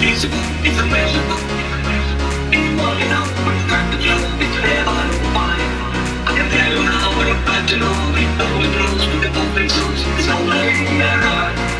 it's a magic, it's falling never fine. I can tell you how we're about to know, we know it rules, we can open souls, it's all very narrow.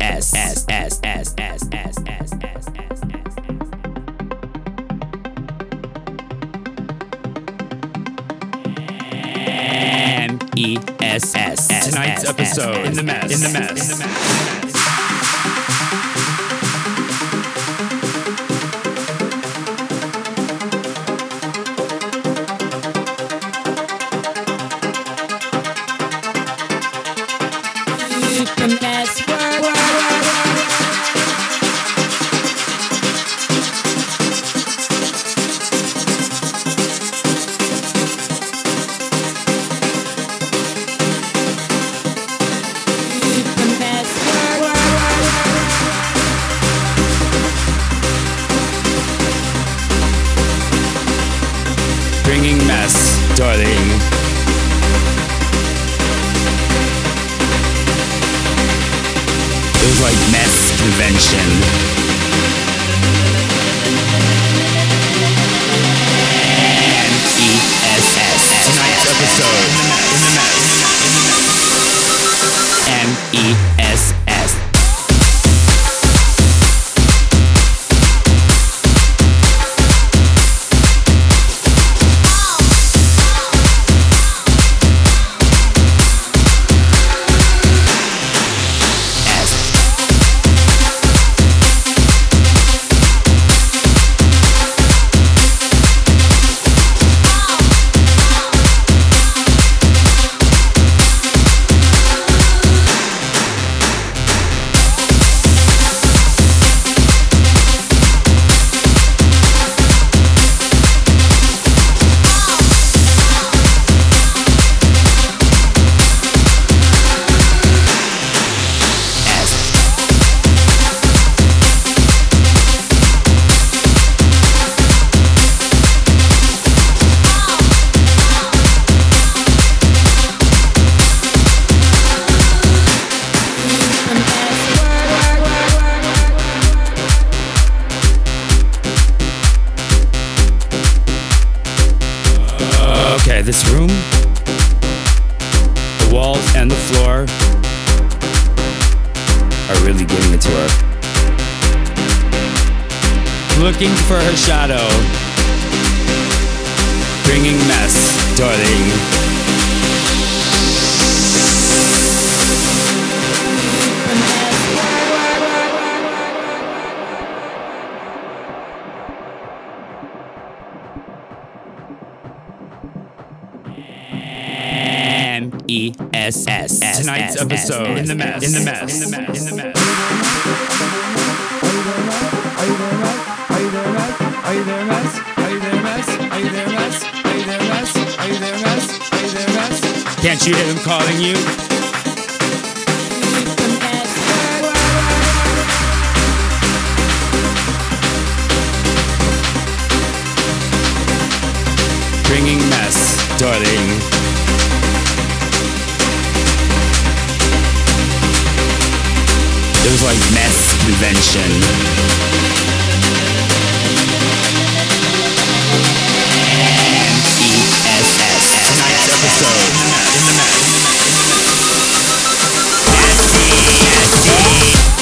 S S S S S S S S S M E S S Tonight's episode in the mess. In the mess. In the mess. feels like mess convention. Tonight's episode in the mess. For her shadow, bringing mess, darling. E S S. Tonight's episode in the mess. In the mess. Can't you them calling you? Bringing mess, darling. It was like mess convention. episode. In the mix. In the mix. In the mix.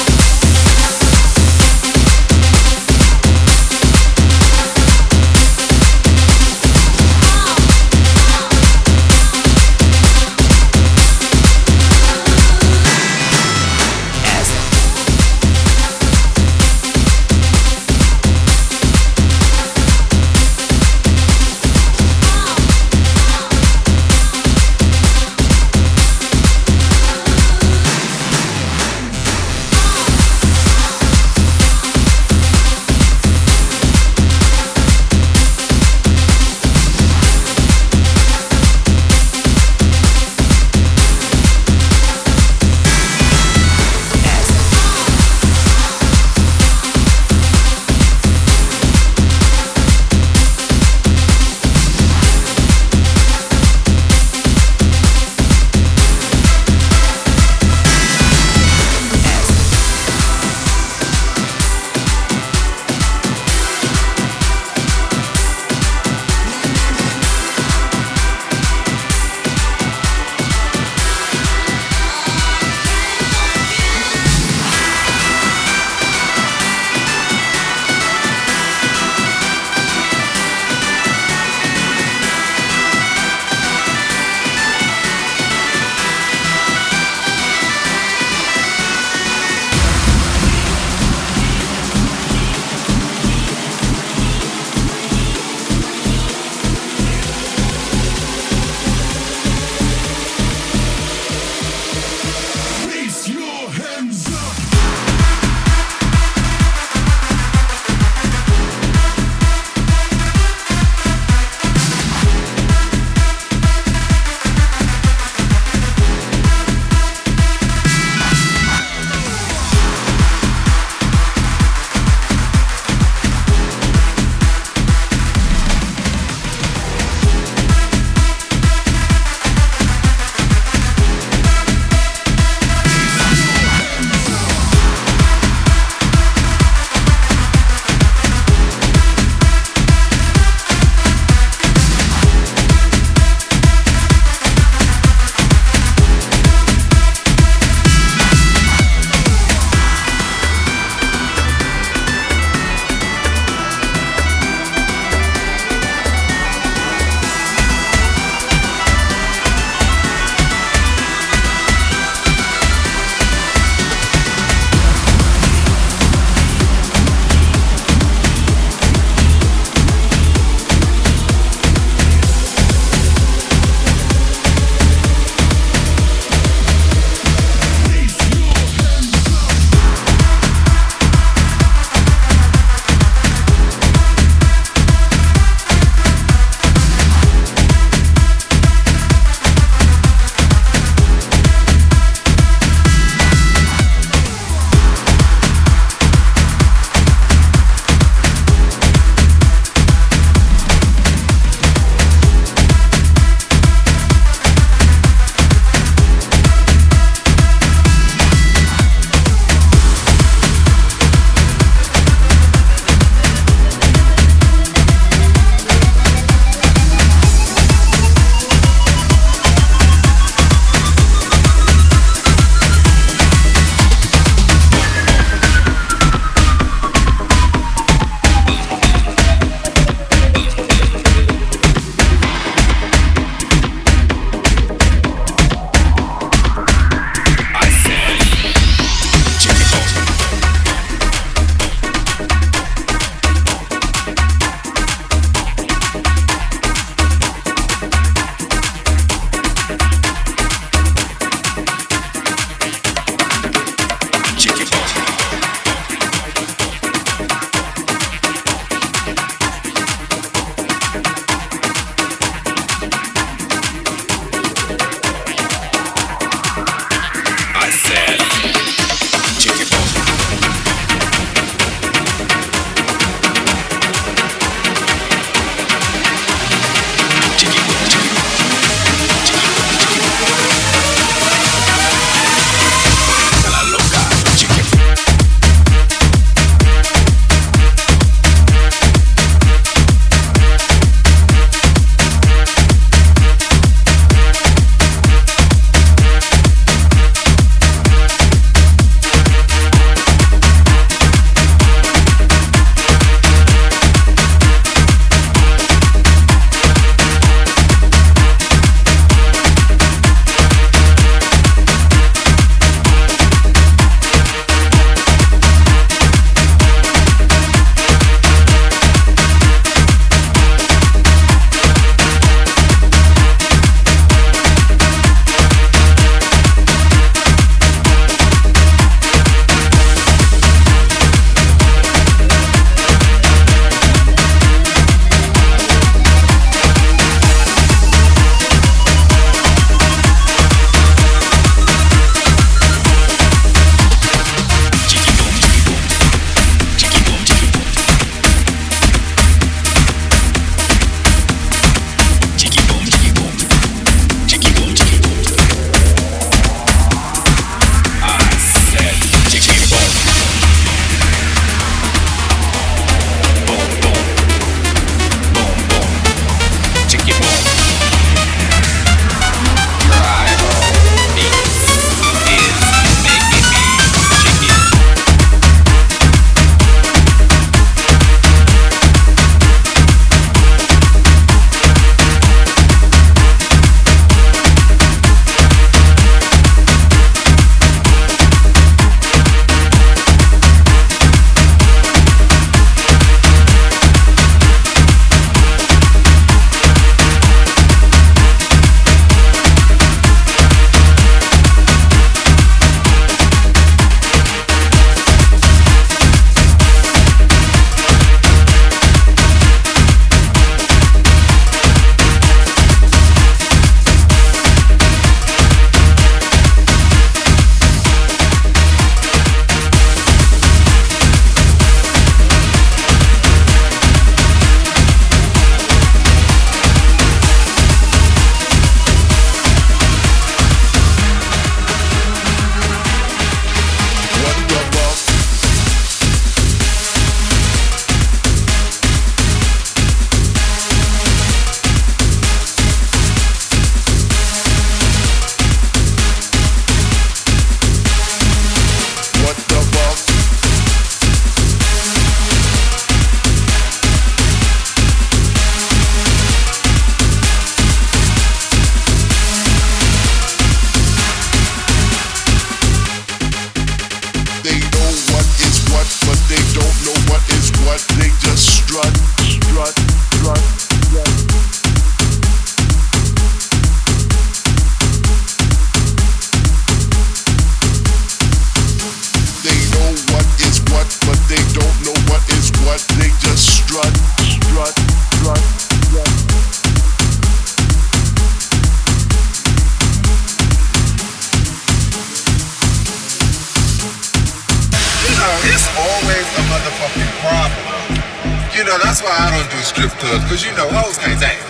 That's why I don't do strip clubs, cause you know hoes can't dance.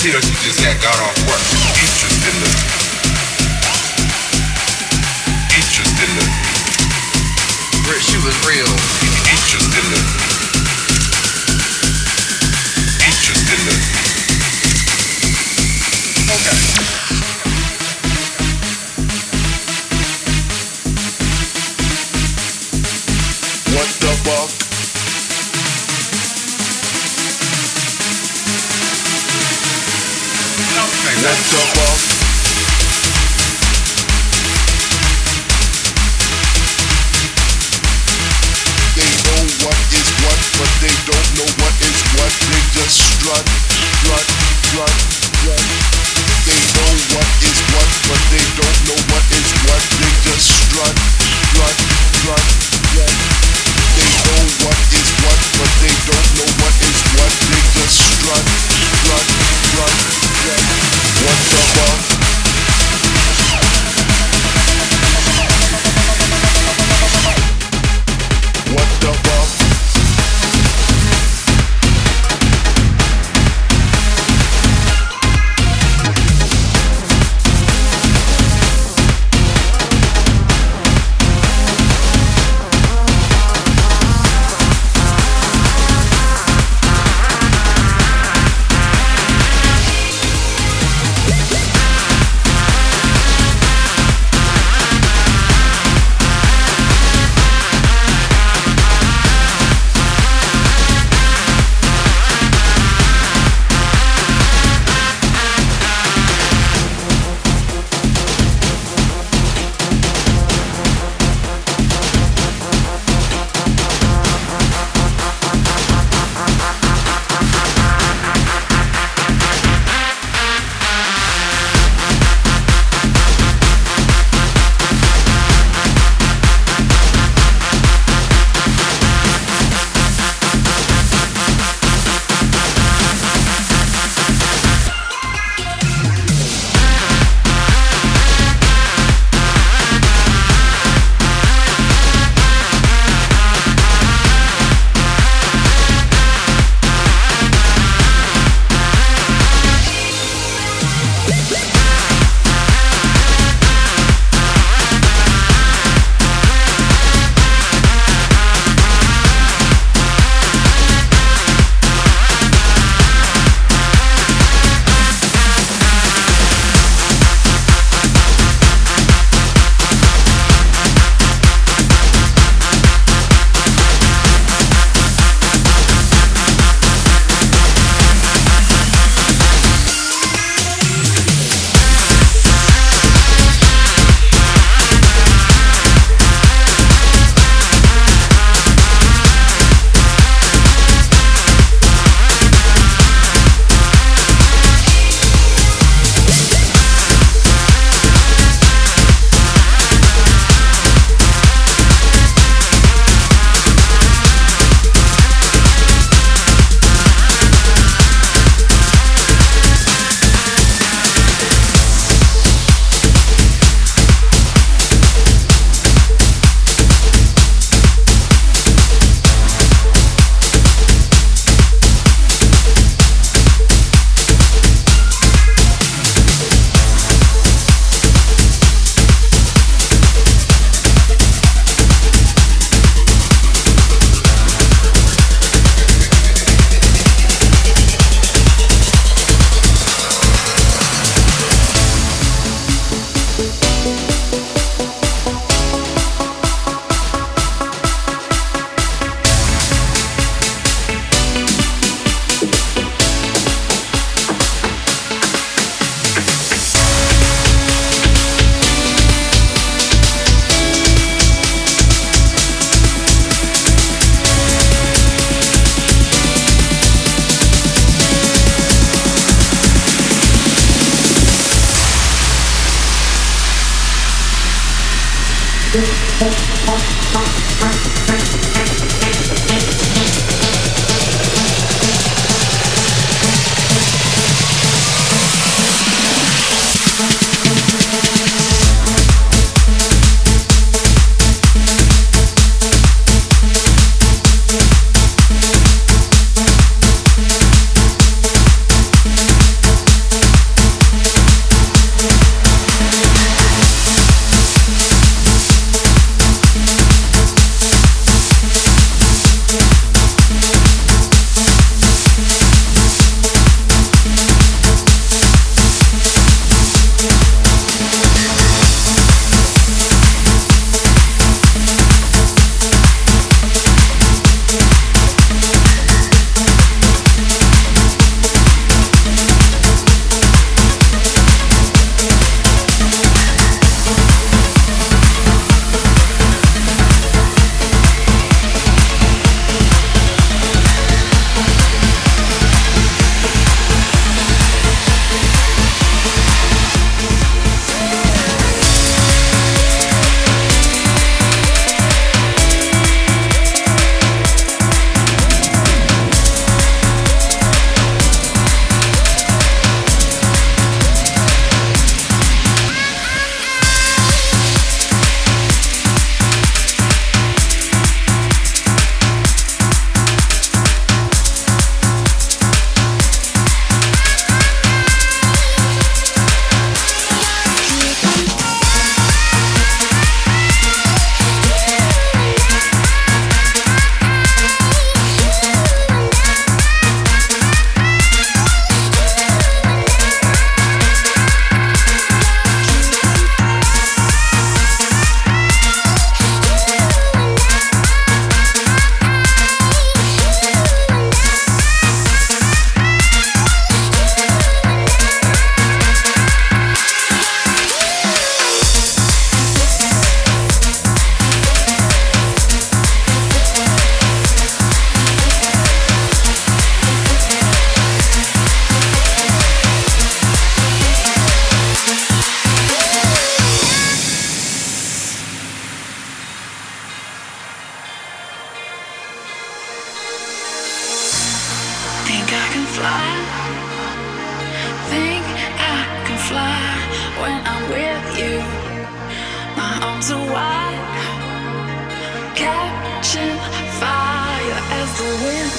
tell she just had got off work. Interest in the interest in the she was real.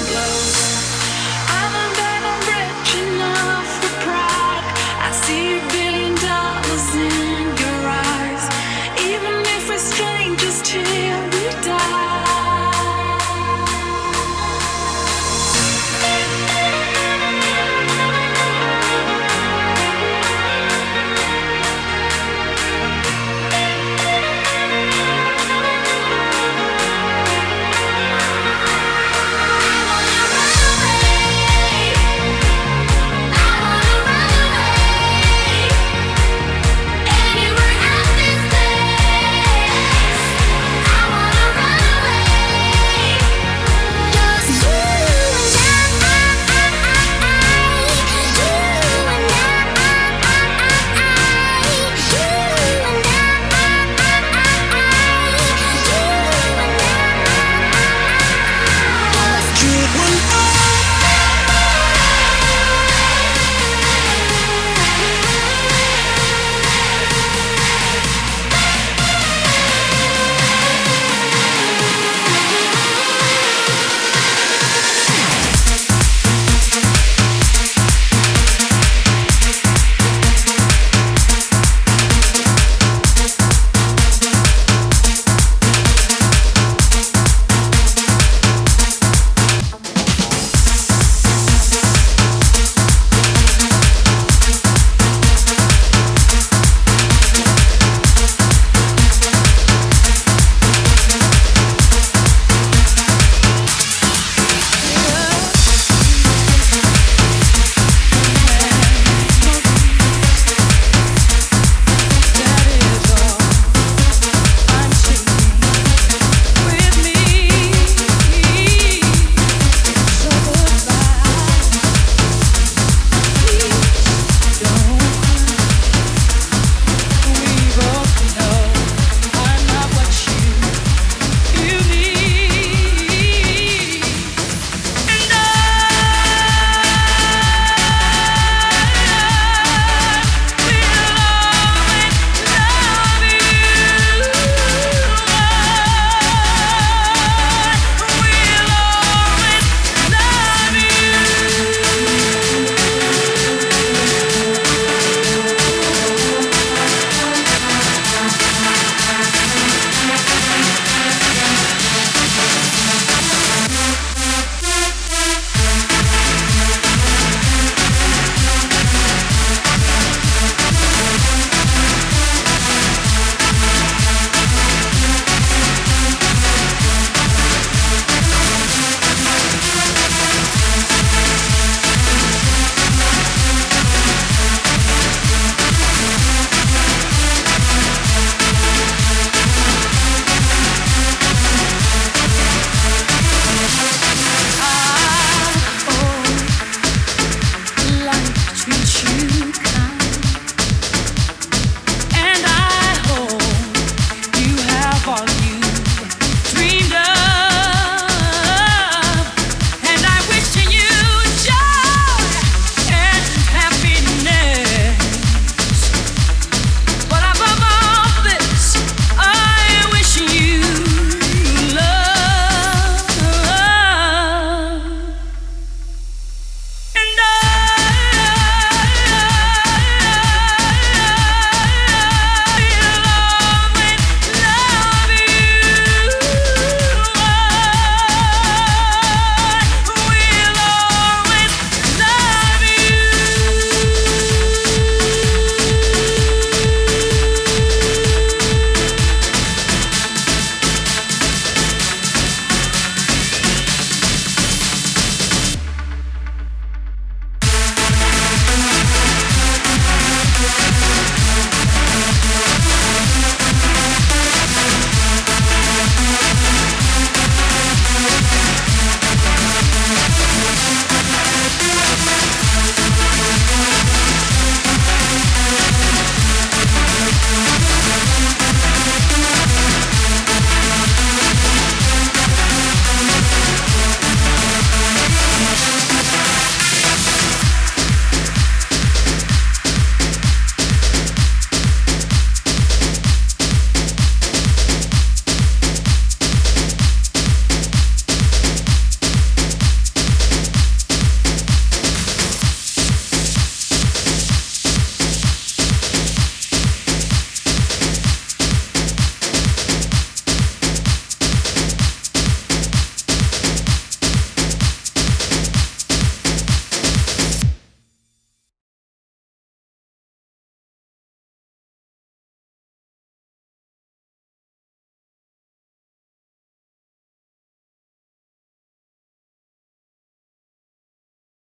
blows.